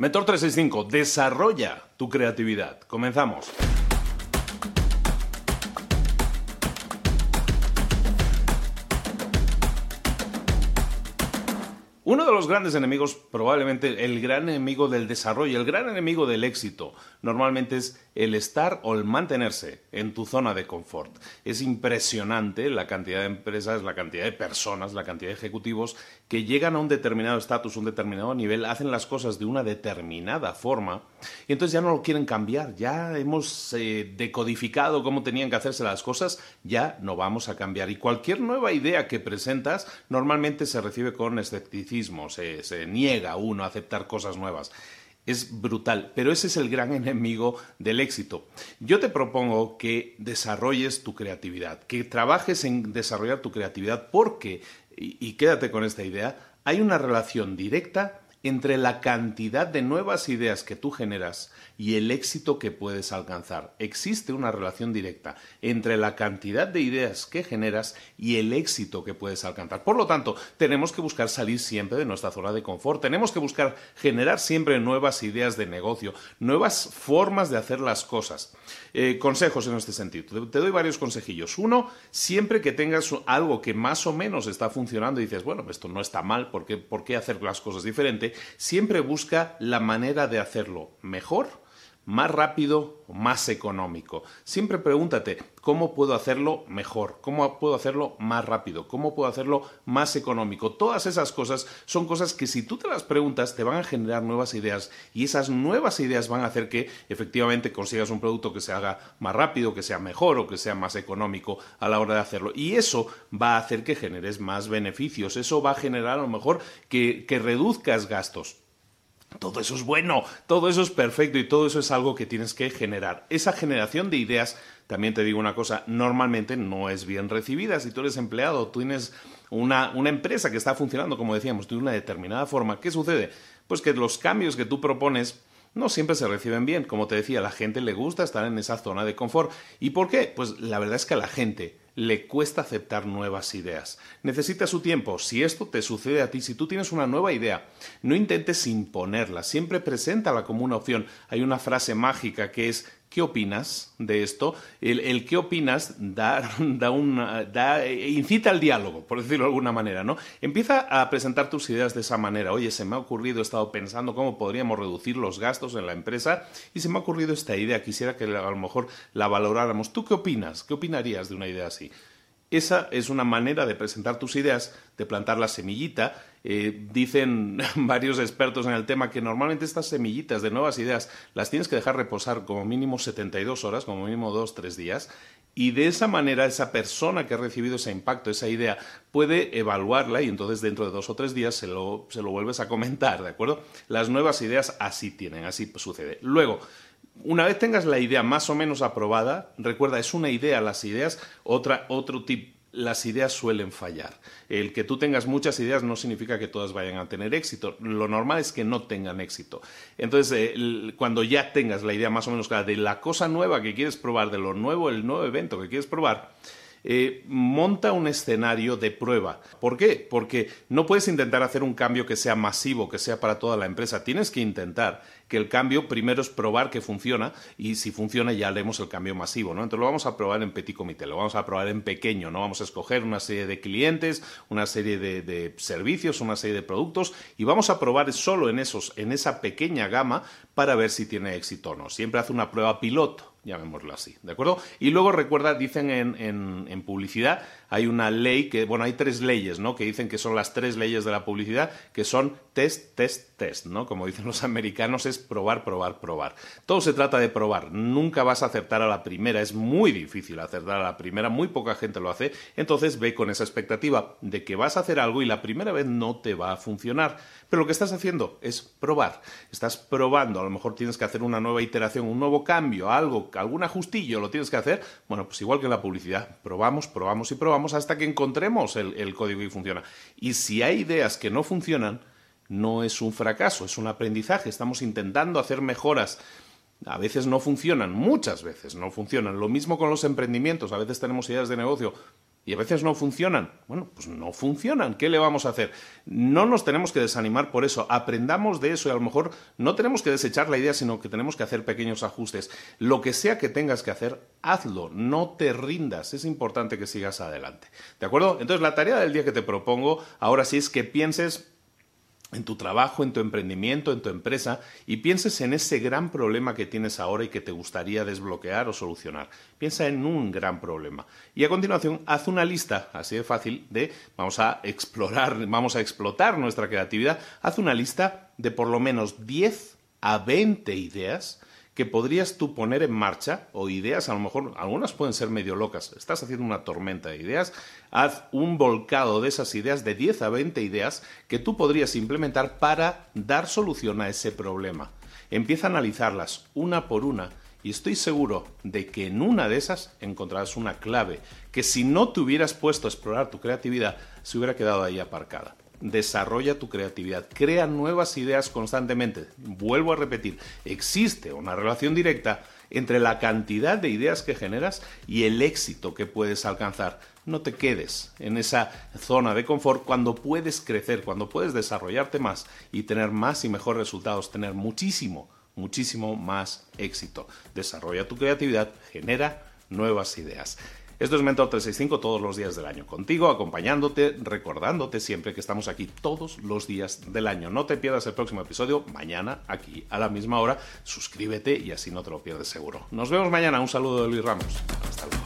Mentor 365, desarrolla tu creatividad. Comenzamos. Los grandes enemigos, probablemente el gran enemigo del desarrollo, el gran enemigo del éxito, normalmente es el estar o el mantenerse en tu zona de confort. Es impresionante la cantidad de empresas, la cantidad de personas, la cantidad de ejecutivos que llegan a un determinado estatus, un determinado nivel, hacen las cosas de una determinada forma y entonces ya no lo quieren cambiar. Ya hemos eh, decodificado cómo tenían que hacerse las cosas, ya no vamos a cambiar. Y cualquier nueva idea que presentas normalmente se recibe con escepticismo se, niega uno a aceptar cosas nuevas es brutal, pero ese es el gran enemigo del éxito. Yo te propongo que desarrolles tu creatividad, que trabajes en desarrollar tu creatividad porque, y quédate con esta idea, hay una relación directa entre la cantidad de nuevas ideas que tú generas y el éxito que puedes alcanzar. Existe una relación directa entre la cantidad de ideas que generas y el éxito que puedes alcanzar. Por lo tanto, tenemos que buscar salir siempre de nuestra zona de confort, tenemos que buscar generar siempre nuevas ideas de negocio, nuevas formas de hacer las cosas. Eh, consejos en este sentido. Te, doy varios consejillos. Uno, siempre que tengas algo que más o menos está funcionando y dices, bueno, esto no está mal, ¿por ¿por qué hacer las cosas diferente? Siempre busca la manera de hacerlo mejor más rápido o más económico. Siempre pregúntate, ¿cómo puedo hacerlo mejor? ¿Cómo puedo hacerlo más rápido? ¿Cómo puedo hacerlo más económico? Todas esas cosas son cosas que si tú te las preguntas te van a generar nuevas ideas y esas nuevas ideas van a hacer que efectivamente consigas un producto que se haga más rápido, que sea mejor o que sea más económico a la hora de hacerlo. Y eso va a hacer que generes más beneficios, eso va a generar a lo mejor que, que reduzcas gastos. Todo eso es bueno, todo eso es perfecto y todo eso es algo que tienes que generar. Esa generación de ideas, también te digo una cosa, normalmente no es bien recibida. Si tú eres empleado, tú tienes una, una empresa que está funcionando, como decíamos, de una determinada forma, ¿qué sucede? Pues que los cambios que tú propones no siempre se reciben bien. Como te decía, a la gente le gusta estar en esa zona de confort. ¿Y por qué? Pues la verdad es que a la gente le cuesta aceptar nuevas ideas. Necesita su tiempo. Si esto te sucede a ti, si tú tienes una nueva idea, no intentes imponerla, siempre preséntala como una opción. Hay una frase mágica que es ¿Qué opinas de esto? El, qué opinas da, da, incita al diálogo, por decirlo de alguna manera, ¿no? Empieza a presentar tus ideas de esa manera. Oye, se me ha ocurrido, he estado pensando cómo podríamos reducir los gastos en la empresa y se me ha ocurrido esta idea. Quisiera que a lo mejor la valoráramos. ¿Tú qué opinas? ¿Qué opinarías de una idea así? Esa es una manera de presentar tus ideas, de plantar la semillita. Eh, dicen varios expertos en el tema que normalmente estas semillitas de nuevas ideas las tienes que dejar reposar como mínimo 72 horas, como mínimo 2-3 días, y de esa manera esa persona que ha recibido ese impacto, esa idea, puede evaluarla y entonces dentro de dos o tres días se lo, se lo vuelves a comentar, ¿de acuerdo? Las nuevas ideas así tienen, así sucede. Luego, una vez tengas la idea más o menos aprobada, recuerda, es una idea, las ideas, otra, otro tipo las ideas suelen fallar. El que tú tengas muchas ideas no significa que todas vayan a tener éxito. Lo normal es que no tengan éxito. Entonces, eh, cuando ya tengas la idea más o menos clara de la cosa nueva que quieres probar, de lo nuevo, el nuevo evento que quieres probar, eh, monta un escenario de prueba. ¿Por qué? Porque no puedes intentar hacer un cambio que sea masivo, que sea para toda la empresa. Tienes que intentar que el cambio primero es probar que funciona y si funciona ya haremos el cambio masivo, ¿no? Entonces lo vamos a probar en petit comité, lo vamos a probar en pequeño, no vamos a escoger una serie de clientes, una serie de, de servicios, una serie de productos y vamos a probar solo en esos, en esa pequeña gama para ver si tiene éxito o no. Siempre hace una prueba piloto llamémoslo así, ¿de acuerdo? Y luego recuerda, dicen en, en, publicidad, hay una ley que, bueno, hay tres leyes, ¿no? Que dicen que son las tres leyes de la publicidad, que son test, test, test, ¿no? Como dicen los americanos, es probar, probar, probar. Todo se trata de probar, nunca vas a acertar a la primera, es muy difícil acertar a la primera, muy poca gente lo hace, entonces ve con esa expectativa de que vas a hacer algo y la primera vez no te va a funcionar, pero lo que estás haciendo es probar, estás probando, a lo mejor tienes que hacer una nueva iteración, un nuevo cambio, algo algún ajustillo lo tienes que hacer, bueno, pues igual que en la publicidad, probamos, probamos y probamos hasta que encontremos el, el código y funciona. Y si hay ideas que no funcionan, no es un fracaso, es un aprendizaje, estamos intentando hacer mejoras. A veces no funcionan, muchas veces no funcionan. Lo mismo con los emprendimientos, a veces tenemos ideas de negocio y a veces no funcionan. Bueno, pues no funcionan. ¿Qué le vamos a hacer? No nos tenemos que desanimar por eso. Aprendamos de eso y a lo mejor no tenemos que desechar la idea, sino que tenemos que hacer pequeños ajustes. Lo que sea que tengas que hacer, hazlo. No te rindas. Es importante que sigas adelante. ¿De acuerdo? Entonces, la tarea del día que te propongo ahora sí es que pienses en tu trabajo, en tu emprendimiento, en tu empresa y pienses en ese gran problema que tienes ahora y que te gustaría desbloquear o solucionar. Piensa en un gran problema. Y a continuación, haz una lista, así de fácil, de vamos a explorar, vamos a explotar nuestra creatividad. Haz una lista de por lo menos 10 a 20 ideas que podrías tú poner en marcha, o ideas, a lo mejor algunas pueden ser medio locas, estás haciendo una tormenta de ideas, haz un volcado de esas ideas, de 10 a 20 ideas, que tú podrías implementar para dar solución a ese problema. Empieza a analizarlas una por una y estoy seguro de que en una de esas encontrarás una clave que si no te hubieras puesto a explorar tu creatividad, se hubiera quedado ahí aparcada desarrolla tu creatividad, crea nuevas ideas constantemente. Vuelvo a repetir, existe una relación directa entre la cantidad de ideas que generas y el éxito que puedes alcanzar. No te quedes en esa zona de confort cuando puedes crecer, cuando puedes desarrollarte más y tener más y mejores resultados, tener muchísimo, muchísimo más éxito. Desarrolla tu creatividad, genera nuevas ideas. Esto es Mentor 365 todos los días del año, contigo, acompañándote, recordándote siempre que estamos aquí todos los días del año. No te pierdas el próximo episodio mañana aquí a la misma hora. Suscríbete y así no te lo pierdes seguro. Nos vemos mañana. Un saludo de Luis Ramos. Hasta luego.